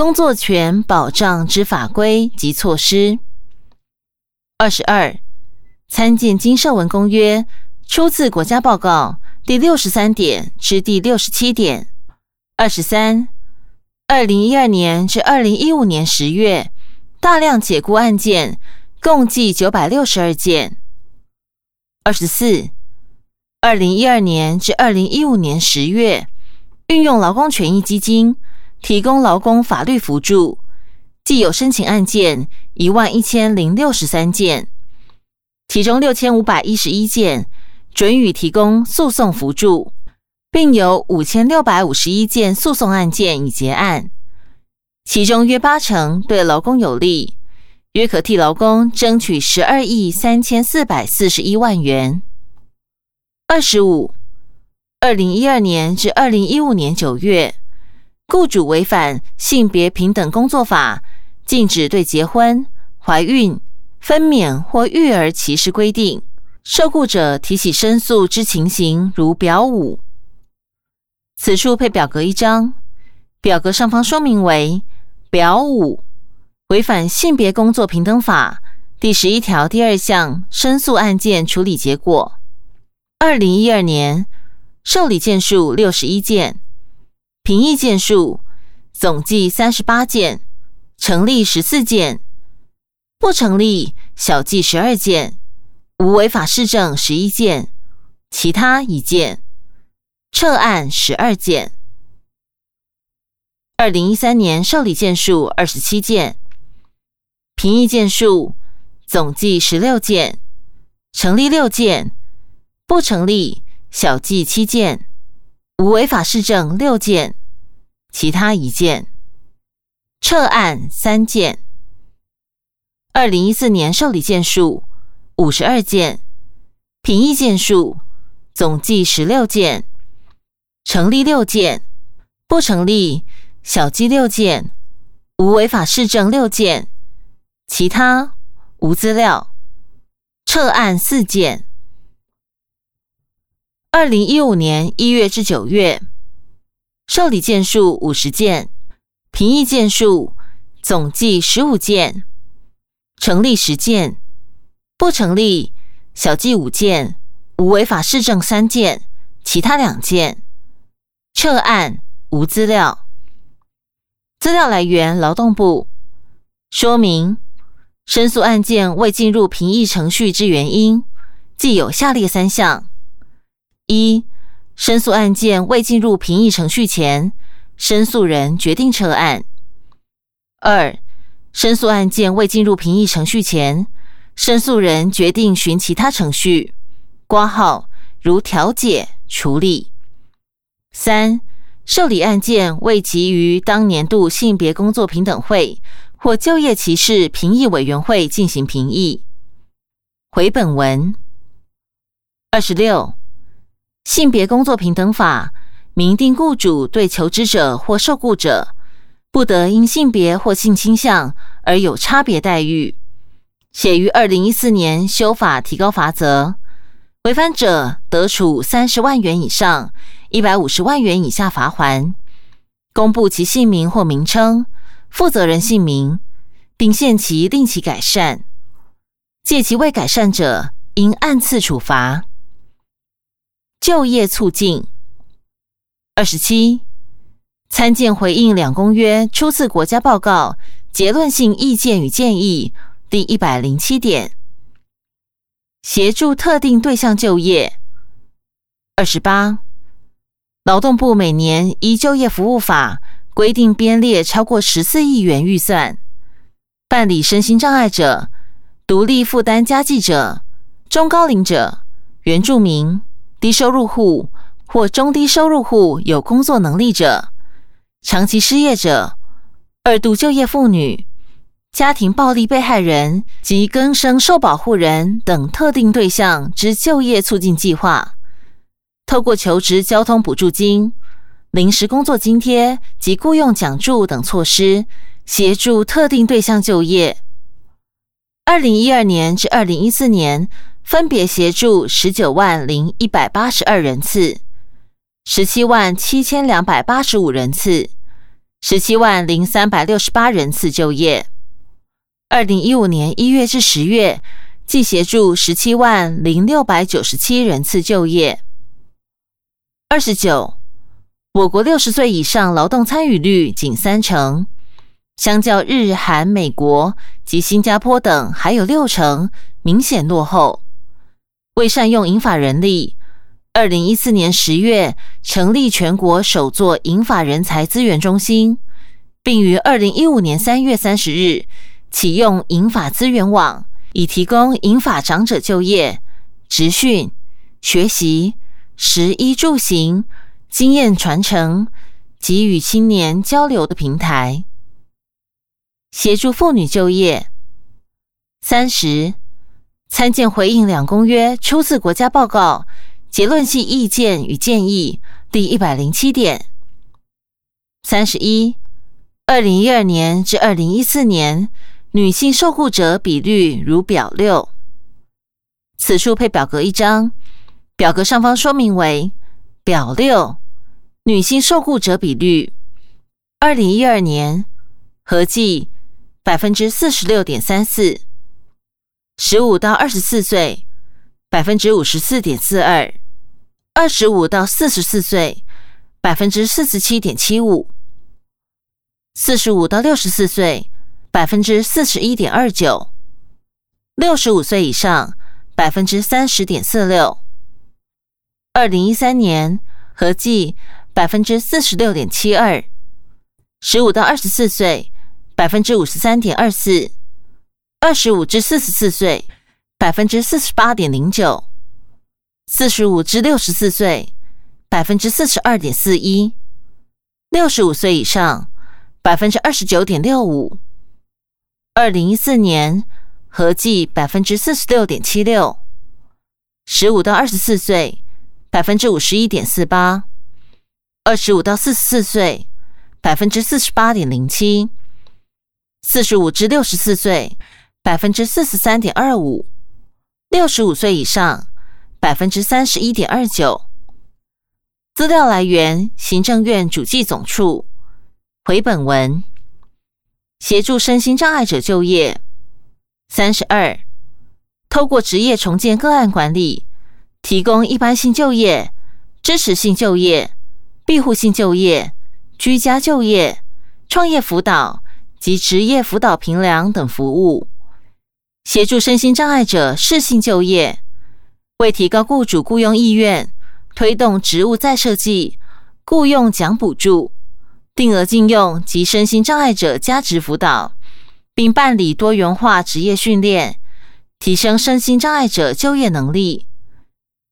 工作权保障之法规及措施。二十二，参见《经社文公约》，出自国家报告第六十三点至第六十七点。二十三，二零一二年至二零一五年十月，大量解雇案件共计九百六十二件。二十四，二零一二年至二零一五年十月，运用劳工权益基金。提供劳工法律辅助，既有申请案件一万一千零六十三件，其中六千五百一十一件准予提供诉讼辅助，并有五千六百五十一件诉讼案件已结案，其中约八成对劳工有利，约可替劳工争取十二亿三千四百四十一万元。二十五，二零一二年至二零一五年九月。雇主违反性别平等工作法，禁止对结婚、怀孕、分娩或育儿歧视规定，受雇者提起申诉之情形如表五。此处配表格一张，表格上方说明为表五，违反性别工作平等法第十一条第二项申诉案件处理结果：二零一二年受理件数六十一件。评议件数总计三十八件，成立十四件，不成立小计十二件，无违法事证十一件，其他一件，撤案十二件。二零一三年受理件数二十七件，评议件数总计十六件，成立六件，不成立小计七件。无违法事证六件，其他一件，撤案三件。二零一四年受理件数五十二件，评议件数总计十六件，成立六件，不成立小计六件，无违法事证六件，其他无资料，撤案四件。二零一五年一月至九月，受理件数五十件，评议件数总计十五件，成立十件，不成立小计五件，无违法事证三件，其他两件，撤案无资料。资料来源劳动部。说明申诉案件未进入评议程序之原因，既有下列三项。一、申诉案件未进入评议程序前，申诉人决定撤案；二、申诉案件未进入评议程序前，申诉人决定寻其他程序挂号，如调解处理；三、受理案件未及于当年度性别工作平等会或就业歧视评议委员会进行评议。回本文二十六。性别工作平等法明定，雇主对求职者或受雇者不得因性别或性倾向而有差别待遇。且于二零一四年修法提高罚则，违反者得处三十万元以上一百五十万元以下罚锾。公布其姓名或名称、负责人姓名，并限期令其改善。借其未改善者，应按次处罚。就业促进。二十七，参见回应两公约初次国家报告结论性意见与建议第一百零七点，协助特定对象就业。二十八，劳动部每年依就业服务法规定编列超过十四亿元预算，办理身心障碍者、独立负担家计者、中高龄者、原住民。低收入户或中低收入户有工作能力者、长期失业者、二度就业妇女、家庭暴力被害人及更生受保护人等特定对象之就业促进计划，透过求职交通补助金、临时工作津贴及雇用奖助等措施，协助特定对象就业。二零一二年至二零一四年。分别协助十九万零一百八十二人次、十七万七千两百八十五人次十七万零三百六十八人次就业。二零一五年一月至十月，计协助十七万零六百九十七人次就业。二十九，我国六十岁以上劳动参与率仅三成，相较日、韩、美国及新加坡等还有六成，明显落后。为善用银发人力，二零一四年十月成立全国首座银发人才资源中心，并于二零一五年三月三十日启用银发资源网，以提供银发长者就业、职训、学习。食衣住行、经验传承及与青年交流的平台，协助妇女就业。三十，参见回应两公约初次国家报告结论性意见与建议第一百零七点。三十一，二零一二年至二零一四年女性受雇者比率如表六，此处配表格一张。表格上方说明为表六，女性受雇者比率，二零一二年合计百分之四十六点三四，十五到二十四岁百分之五十四点四二，二十五到四十四岁百分之四十七点七五，四十五到六十四岁百分之四十一点二九，六十五岁以上百分之三十点四六。二零一三年合计百分之四十六点七二，十五到二十四岁百分之五十三点二四，二十五至四十四岁百分之四十八点零九，四十五至六十四岁百分之四十二点四一，六十五岁以上百分之二十九点六五。二零一四年合计百分之四十六点七六，十五到二十四岁。百分之五十一点四八，二十五到四十四岁百分之四十八点零七，四十五至六十四岁百分之四十三点二五，六十五岁以上百分之三十一点二九。资料来源：行政院主计总处。回本文：协助身心障碍者就业。三十二，透过职业重建个案管理。提供一般性就业、支持性就业、庇护性就业、居家就业、创业辅导及职业辅导评量等服务，协助身心障碍者适性就业，为提高雇主雇佣意愿，推动职务再设计、雇用奖补助、定额禁用及身心障碍者加职辅导，并办理多元化职业训练，提升身心障碍者就业能力。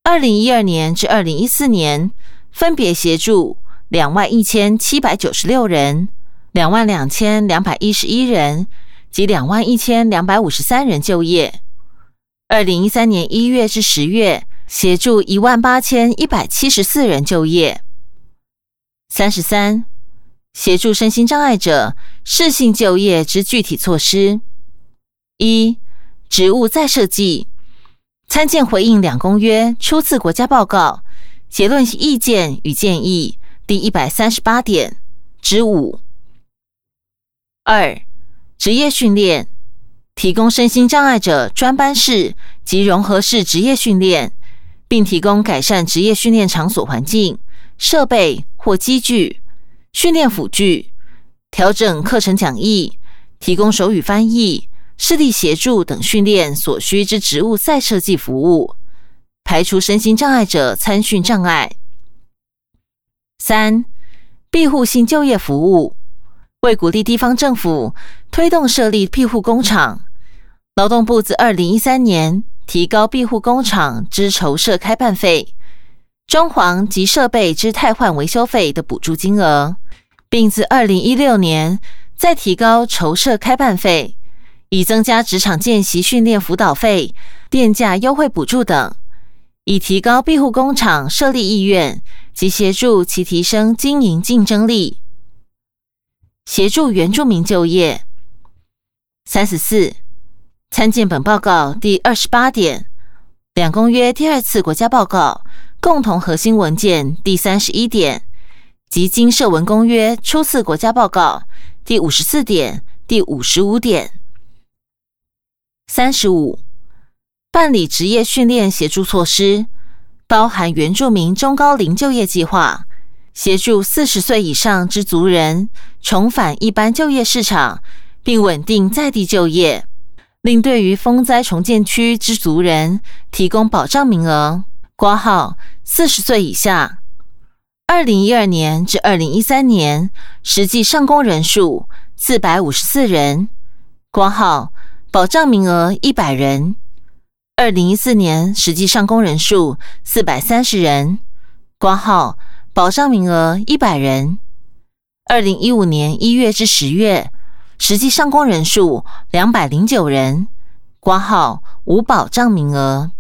二零一二年至二零一四年，分别协助两万一千七百九十六人、两万两千两百一十一人及两万一千两百五十三人就业。二零一三年一月至十月，协助一万八千一百七十四人就业。三十三，协助身心障碍者适性就业之具体措施：一、职务再设计。参见回应两公约初次国家报告结论意见与建议第一百三十八点之五。二、职业训练提供身心障碍者专班式及融合式职业训练，并提供改善职业训练场所环境、设备或机具、训练辅具，调整课程讲义，提供手语翻译。视力协助等训练所需之职务再设计服务，排除身心障碍者参训障碍。三、庇护性就业服务，为鼓励地方政府推动设立庇护工厂，劳动部自二零一三年提高庇护工厂之筹设开办费、装潢及设备之汰换维修费的补助金额，并自二零一六年再提高筹设开办费。以增加职场见习训练辅导费、电价优惠补助等，以提高庇护工厂设立意愿及协助其提升经营竞争力。协助原住民就业。三十四，参见本报告第二十八点，两公约第二次国家报告共同核心文件第三十一点，及经社文公约初次国家报告第五十四点、第五十五点。三十五，办理职业训练协助措施，包含原住民中高龄就业计划，协助四十岁以上之族人重返一般就业市场，并稳定在地就业。另对于风灾重建区之族人提供保障名额，挂号四十岁以下。二零一二年至二零一三年实际上工人数四百五十四人，挂号保障名额一百人。二零一四年实际上工人数四百三十人，挂号保障名额一百人。二零一五年一月至十月。实际上工人数两百零九人，挂号无保障名额。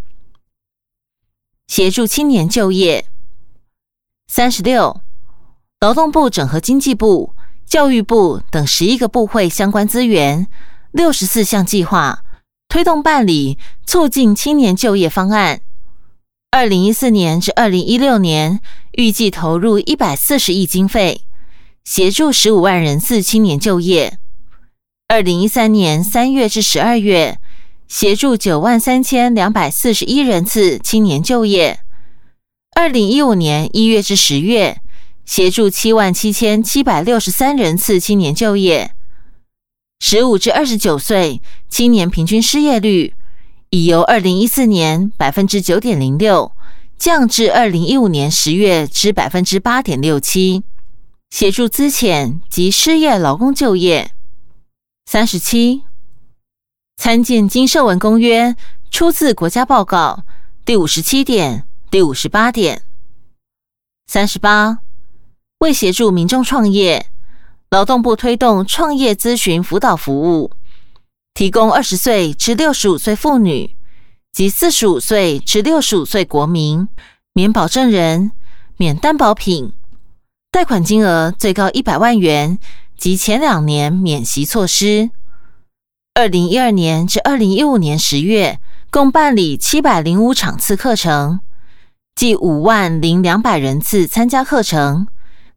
协助青年就业。三十六，劳动部整合经济部、教育部等十一个部会相关资源，六十四项计划，推动办理促进青年就业方案。二零一四年至二零一六年，预计投入一百四十亿经费，协助十五万人次青年就业。二零一三年三月至十二月，协助九万三千两百四十一人次青年就业。二零一五年一月至十月，协助七万七千七百六十三人次青年就业。十五至二十九岁青年平均失业率已由二零一四年百分之九点零六降至二零一五年十月之百分之八点六七，协助资遣及失业劳工就业。三十七，参见经社文公约，出自国家报告第五十七点、第五十八点。三十八，为协助民众创业，劳动部推动创业咨询辅导服务，提供二十岁至六十五岁妇女及四十五岁至六十五岁国民免保证人、免担保品，贷款金额最高一百万元。及前两年免息措施，二零一二年至二零一五年十月，共办理七百零五场次课程，计五万零两百人次参加课程，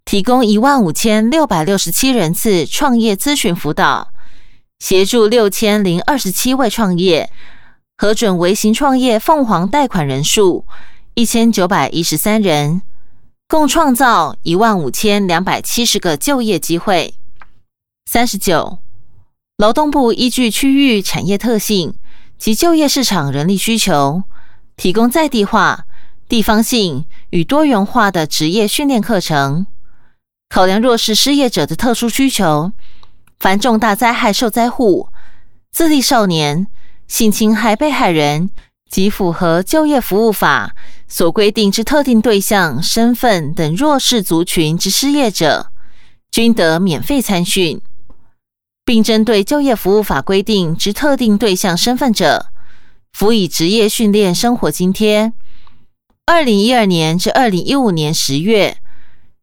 提供一万五千六百六十七人次创业咨询辅导，协助六千零二十七位创业核准微型创业凤凰贷款人数一千九百一十三人，共创造一万五千两百七十个就业机会。三十九，劳动部依据区域产业特性及就业市场人力需求，提供在地化、地方性与多元化的职业训练课程。考量弱势失业者的特殊需求，凡重大灾害受灾户、自立少年、性侵害被害人及符合就业服务法所规定之特定对象、身份等弱势族群之失业者，均得免费参训。并针对就业服务法规定之特定对象身份者，辅以职业训练生活津贴。二零一二年至二零一五年十月，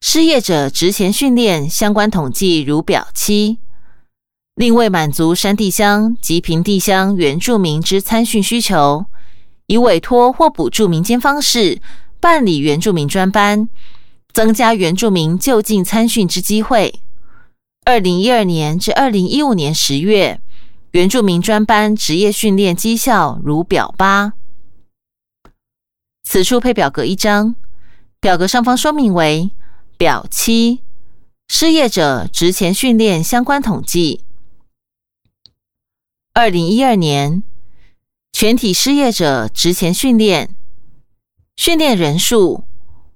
失业者职前训练相关统计如表七。另为满足山地乡及平地乡原住民之参训需求，以委托或补助民间方式办理原住民专班，增加原住民就近参训之机会。二零一二年至二零一五年十月，原住民专班职业训练绩效如表八。此处配表格一张，表格上方说明为表七，失业者职前训练相关统计。二零一二年全体失业者职前训练训练人数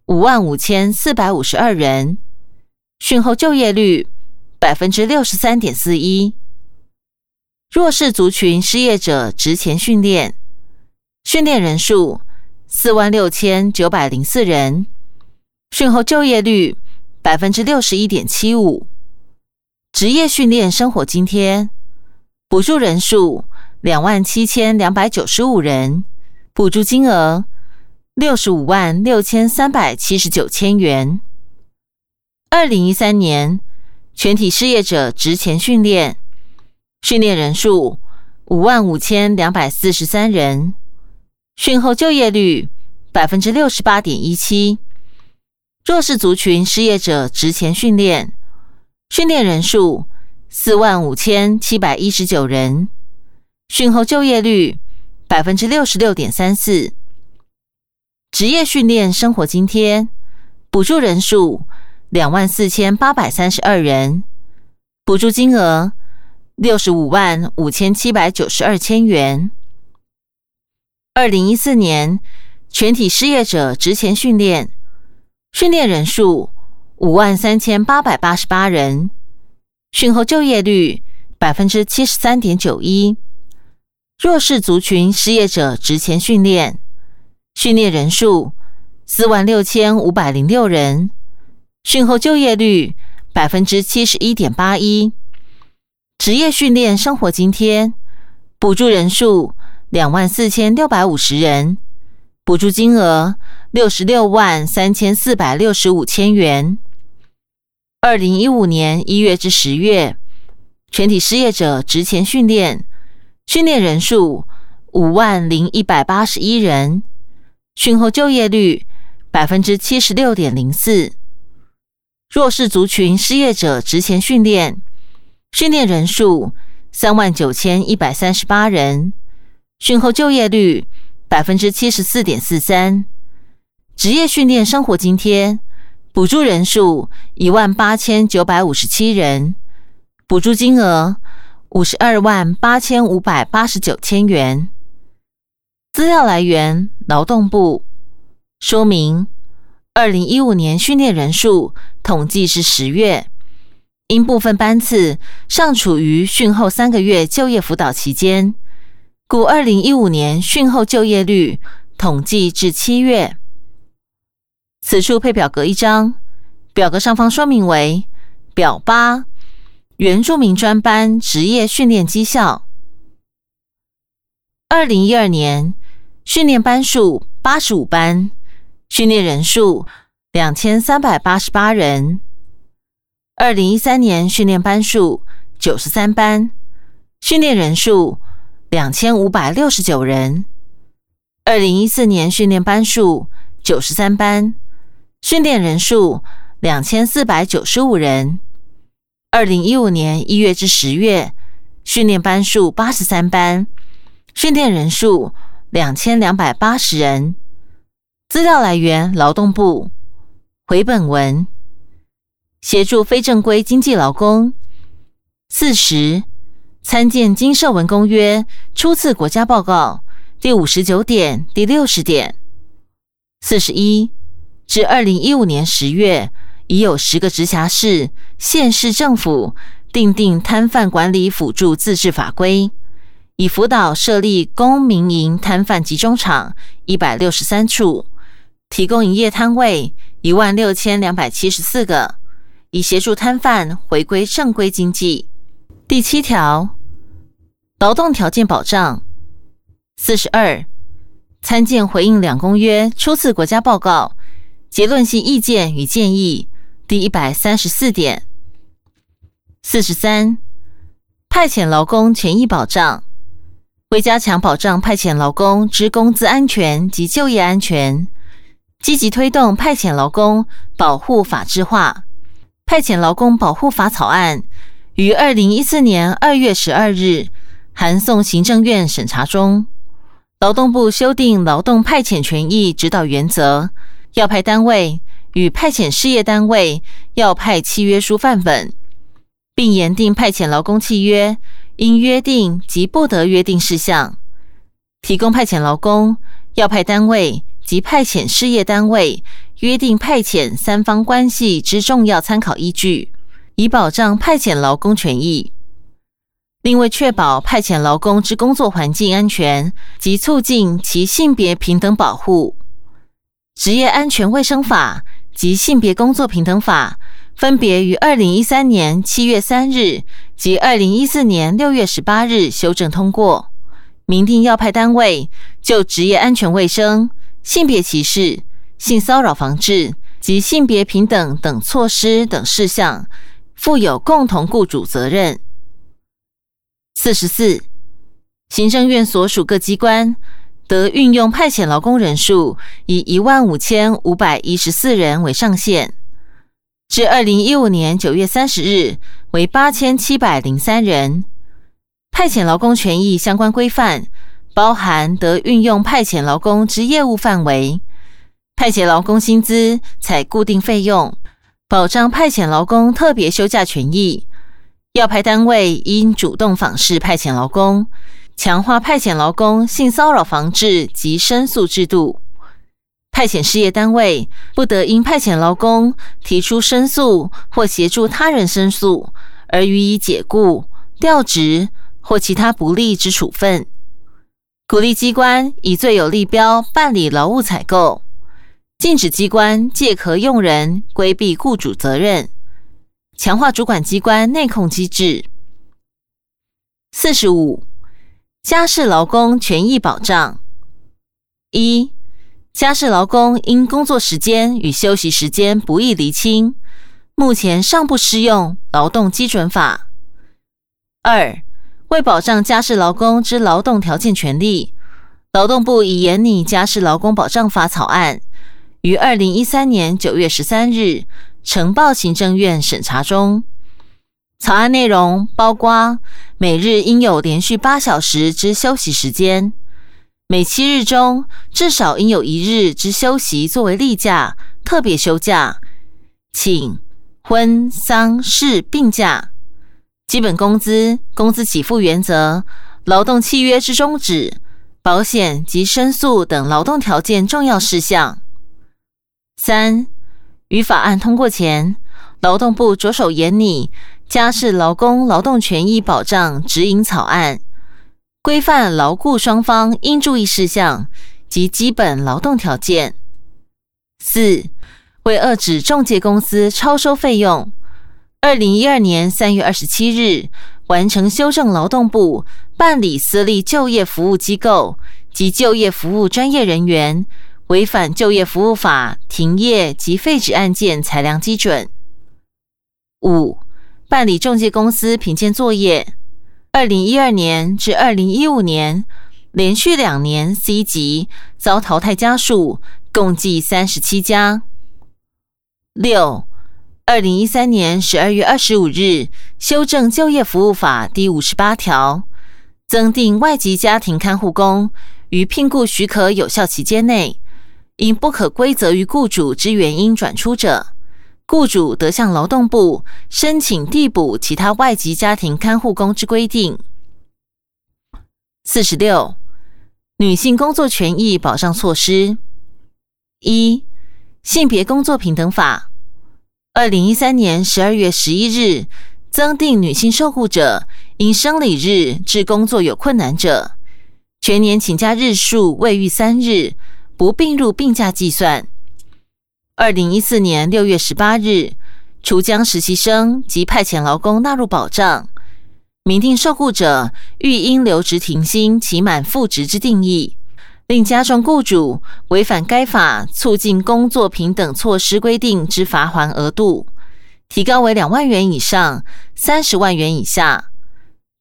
五万五千四百五十二人，训后就业率。百分之六十三点四一，弱势族群失业者职前训练，训练人数四万六千九百零四人，训后就业率百分之六十一点七五。职业训练生活津贴补助人数两万七千两百九十五人，补助金额六十五万六千三百七十九千元。二零一三年。全体失业者职前训练，训练人数五万五千两百四十三人，训后就业率百分之六十八点一七，弱势族群失业者职前训练，训练人数四万五千七百一十九人，训后就业率百分之六十六点三四。职业训练生活津贴补助人数两万四千八百三十二人，补助金额六十五万五千七百九十二千元。二零一四年全体失业者职前训练。训练人数五万三千八百八十八人，训后就业率百分之七十三点九一。弱势族群失业者职前训练，训练人数四万六千五百零六人，训后就业率百分之七十一点八一。职业训练生活津贴补助人数两万四千六百五十人，补助金额。六十六万三千四百六十五千元。二零一五年一月至十月，全体失业者职前训练，训练人数五万零一百八十一人，训后就业率百分之七十六点零四。弱势族群失业者职前训练，训练人数三万九千一百三十八人，训后就业率百分之七十四点四三。职业训练生活津贴补助人数一万八千九百五十七人，补助金额五十二万八千五百八十九千元。资料来源：劳动部。说明：二零一五年训练人数统计是十月，因部分班次尚处于训后三个月就业辅导期间，故二零一五年训后就业率统计至七月。此处配表格一张，表格上方说明为表八：原住民专班职业训练绩效。二零一二年训练班数八十五班，训练人数两千三百八十八人。二零一三年训练班数九十三班，训练人数两千五百六十九人。二零一四年训练班数九十三班。训练人数两千四百九十五人。二零一五年一月至十月，训练班数八十三班，训练人数两千两百八十人。资料来源：劳动部。回本文协助非正规经济劳工。四十参见经社文公约初次国家报告第五十九点、第六十点。四十一。至二零一五年十月，已有十个直辖市、县市政府订定摊贩管理辅助自治法规，以辅导设立公民营摊贩集中场一百六十三处，提供营业摊位一万六千两百七十四个，以协助摊贩回归正规经济。第七条，劳动条件保障。四十二，参见回应两公约初次国家报告。结论性意见与建议，第一百三十四点。四十三，派遣劳工权益保障，为加强保障派遣劳工之工资安全及就业安全，积极推动派遣劳工保护法制化。派遣劳工保护法草案于二零一四年二月十二日函送行政院审查中。劳动部修订劳动派遣权益指导原则。要派单位与派遣事业单位要派契约书范本，并严定派遣劳工契约应约定及不得约定事项，提供派遣劳工要派单位及派遣事业单位约定派遣三方关系之重要参考依据，以保障派遣劳工权益。另为确保派遣劳工之工作环境安全及促进其性别平等保护。职业安全卫生法及性别工作平等法分别于二零一三年七月三日及二零一四年六月十八日修正通过，明定要派单位就职业安全卫生、性别歧视、性骚扰防治及性别平等等措施等事项，负有共同雇主责任。四十四，行政院所属各机关。得运用派遣劳工人数以一万五千五百一十四人为上限，至二零一五年九月三十日为八千七百零三人。派遣劳工权益相关规范包含得运用派遣劳工之业务范围，派遣劳工薪资采固定费用，保障派遣劳工特别休假权益。要派单位应主动访视派遣劳工，强化派遣劳工性骚扰防治及申诉制度。派遣事业单位不得因派遣劳工提出申诉或协助他人申诉而予以解雇、调职或其他不利之处分。鼓励机关以最有利标办理劳务采购，禁止机关借壳用人，规避雇主责任。强化主管机关内控机制。四十五，家事劳工权益保障。一，家事劳工因工作时间与休息时间不易厘清，目前尚不适用劳动基准法。二，为保障家事劳工之劳动条件权利，劳动部已研拟家事劳工保障法草案，于二零一三年九月十三日。呈报行政院审查中，草案内容包括每日应有连续八小时之休息时间，每七日中至少应有一日之休息作为例假、特别休假、请、婚、丧事病假，基本工资、工资给付原则、劳动契约之终止、保险及申诉等劳动条件重要事项。三。于法案通过前，劳动部着手研拟家事劳工劳动权益保障指引草案，规范劳雇双方应注意事项及基本劳动条件。四、为遏止中介公司超收费用，二零一二年三月二十七日完成修正劳动部办理私立就业服务机构及就业服务专业人员。违反就业服务法停业及废止案件裁量基准。五、办理中介公司评鉴作业，二零一二年至二零一五年连续两年 C 级遭淘汰家数共计三十七家。六、二零一三年十二月二十五日修正就业服务法第五十八条，增订外籍家庭看护工于聘雇许可有效期间内。因不可归责于雇主之原因转出者，雇主得向劳动部申请递补其他外籍家庭看护工之规定。四十六，女性工作权益保障措施：一、性别工作平等法，二零一三年十二月十一日增订女性受雇者因生理日至工作有困难者，全年请假日数未逾三日。不并入病假计算。二零一四年六月十八日，除将实习生及派遣劳工纳入保障，明定受雇者欲因留职停薪期满复职之定义，另加重雇主违反该法促进工作平等措施规定之罚还额度，提高为两万元以上三十万元以下，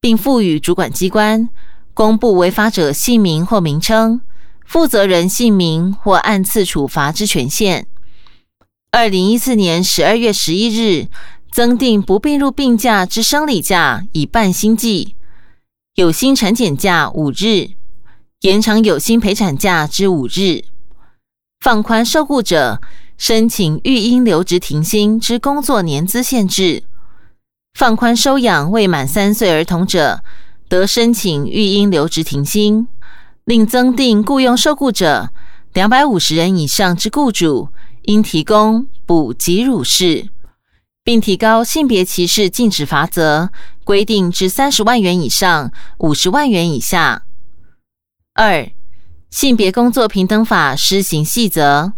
并赋予主管机关公布违法者姓名或名称。负责人姓名或按次处罚之权限。二零一四年十二月十一日增订不并入病假之生理假以半薪计，有薪产检假五日，延长有薪陪产假之五日，放宽受雇者申请育婴留职停薪之工作年资限制，放宽收养未满三岁儿童者得申请育婴留职停薪。另增订雇佣受雇者两百五十人以上之雇主应提供补给乳室，并提高性别歧视禁止罚则规定至三十万元以上五十万元以下。二、性别工作平等法施行细则，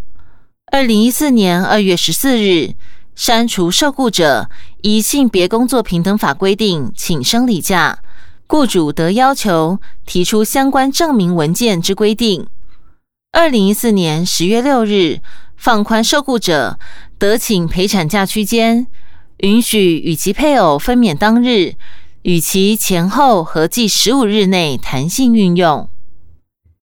二零一四年二月十四日删除受雇者依性别工作平等法规定请生理假。雇主得要求提出相关证明文件之规定。二零一四年十月六日，放宽受雇者得请陪产假区间，允许与其配偶分娩当日与其前后合计十五日内弹性运用。